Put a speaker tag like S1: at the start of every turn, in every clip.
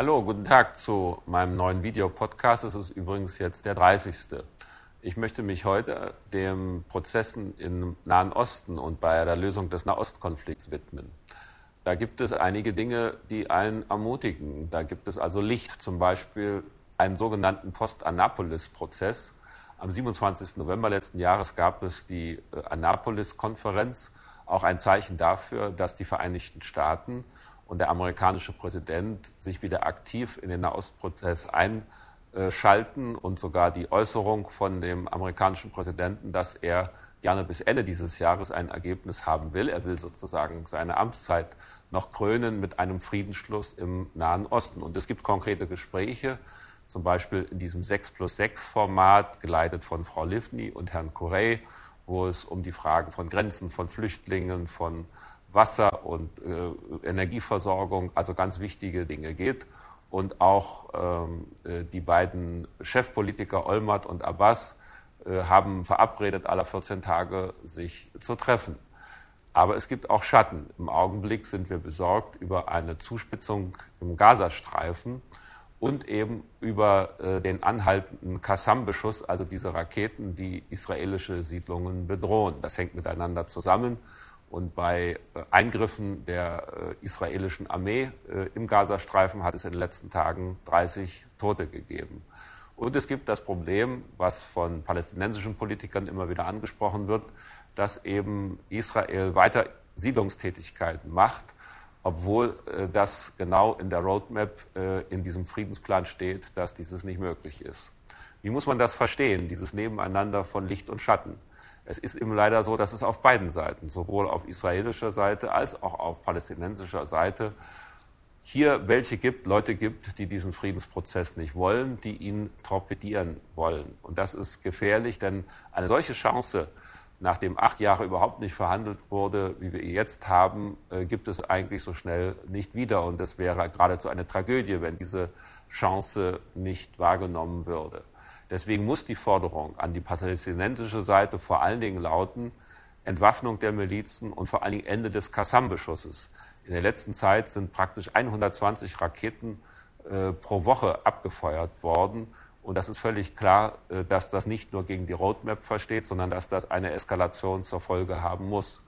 S1: Hallo, guten Tag zu meinem neuen Videopodcast. Es ist übrigens jetzt der 30. Ich möchte mich heute den Prozessen im Nahen Osten und bei der Lösung des Nahostkonflikts widmen. Da gibt es einige Dinge, die einen ermutigen. Da gibt es also Licht, zum Beispiel einen sogenannten Post-Annapolis-Prozess. Am 27. November letzten Jahres gab es die äh, Annapolis-Konferenz, auch ein Zeichen dafür, dass die Vereinigten Staaten und der amerikanische Präsident sich wieder aktiv in den Nahostprozess einschalten und sogar die Äußerung von dem amerikanischen Präsidenten, dass er gerne bis Ende dieses Jahres ein Ergebnis haben will. Er will sozusagen seine Amtszeit noch krönen mit einem Friedensschluss im Nahen Osten. Und es gibt konkrete Gespräche, zum Beispiel in diesem 6 plus 6 Format, geleitet von Frau Livni und Herrn Corey, wo es um die Fragen von Grenzen, von Flüchtlingen, von Wasser und äh, Energieversorgung, also ganz wichtige Dinge geht. Und auch ähm, äh, die beiden Chefpolitiker Olmert und Abbas äh, haben verabredet, alle 14 Tage sich zu treffen. Aber es gibt auch Schatten. Im Augenblick sind wir besorgt über eine Zuspitzung im Gazastreifen und eben über äh, den anhaltenden Kassam-Beschuss, also diese Raketen, die israelische Siedlungen bedrohen. Das hängt miteinander zusammen. Und bei äh, Eingriffen der äh, israelischen Armee äh, im Gazastreifen hat es in den letzten Tagen 30 Tote gegeben. Und es gibt das Problem, was von palästinensischen Politikern immer wieder angesprochen wird, dass eben Israel weiter Siedlungstätigkeiten macht, obwohl das genau in der Roadmap in diesem Friedensplan steht, dass dieses nicht möglich ist. Wie muss man das verstehen, dieses Nebeneinander von Licht und Schatten? Es ist eben leider so, dass es auf beiden Seiten, sowohl auf israelischer Seite als auch auf palästinensischer Seite, hier welche gibt, Leute gibt, die diesen Friedensprozess nicht wollen, die ihn torpedieren wollen. Und das ist gefährlich, denn eine solche Chance, nachdem acht Jahre überhaupt nicht verhandelt wurde, wie wir jetzt haben, äh, gibt es eigentlich so schnell nicht wieder. Und es wäre geradezu eine Tragödie, wenn diese Chance nicht wahrgenommen würde. Deswegen muss die Forderung an die palästinensische Seite vor allen Dingen lauten, Entwaffnung der Milizen und vor allen Dingen Ende des Kassam-Beschusses. In der letzten Zeit sind praktisch 120 Raketen äh, pro Woche abgefeuert worden. Und das ist völlig klar, äh, dass das nicht nur gegen die Roadmap versteht, sondern dass das eine Eskalation zur Folge haben muss.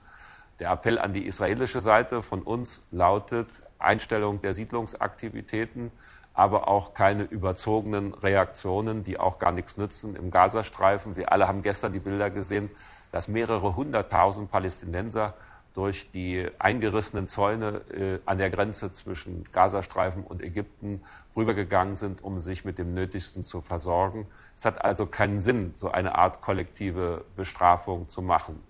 S1: Der Appell an die israelische Seite von uns lautet Einstellung der Siedlungsaktivitäten, aber auch keine überzogenen Reaktionen, die auch gar nichts nützen im Gazastreifen. Wir alle haben gestern die Bilder gesehen, dass mehrere hunderttausend Palästinenser durch die eingerissenen Zäune äh, an der Grenze zwischen Gazastreifen und Ägypten rübergegangen sind, um sich mit dem Nötigsten zu versorgen. Es hat also keinen Sinn, so eine Art kollektive Bestrafung zu machen.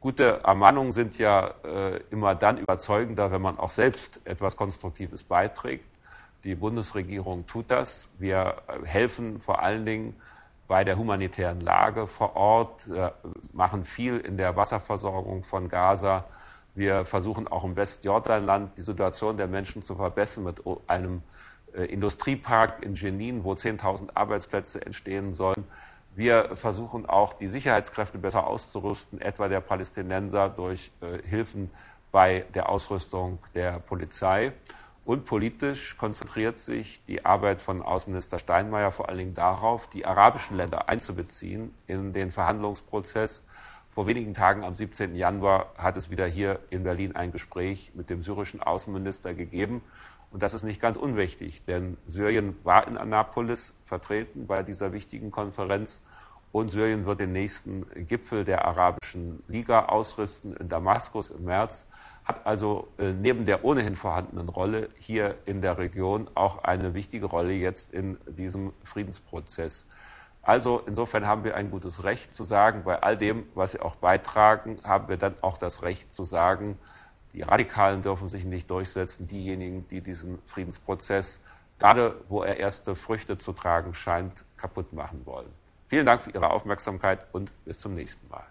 S1: Gute Ermahnungen sind ja äh, immer dann überzeugender, wenn man auch selbst etwas Konstruktives beiträgt. Die Bundesregierung tut das. Wir äh, helfen vor allen Dingen bei der humanitären Lage vor Ort, äh, machen viel in der Wasserversorgung von Gaza. Wir versuchen auch im Westjordanland die Situation der Menschen zu verbessern mit einem äh, Industriepark in Jenin, wo 10.000 Arbeitsplätze entstehen sollen. Wir versuchen auch, die Sicherheitskräfte besser auszurüsten, etwa der Palästinenser durch Hilfen bei der Ausrüstung der Polizei. Und politisch konzentriert sich die Arbeit von Außenminister Steinmeier vor allen Dingen darauf, die arabischen Länder einzubeziehen in den Verhandlungsprozess. Vor wenigen Tagen, am 17. Januar, hat es wieder hier in Berlin ein Gespräch mit dem syrischen Außenminister gegeben. Und das ist nicht ganz unwichtig, denn Syrien war in Annapolis vertreten bei dieser wichtigen Konferenz. Und Syrien wird den nächsten Gipfel der Arabischen Liga ausrüsten in Damaskus im März hat also äh, neben der ohnehin vorhandenen Rolle hier in der Region auch eine wichtige Rolle jetzt in diesem Friedensprozess. Also insofern haben wir ein gutes Recht zu sagen, bei all dem, was sie auch beitragen, haben wir dann auch das Recht zu sagen, die Radikalen dürfen sich nicht durchsetzen, diejenigen, die diesen Friedensprozess, gerade wo er erste Früchte zu tragen scheint, kaputt machen wollen. Vielen Dank für Ihre Aufmerksamkeit und bis zum nächsten Mal.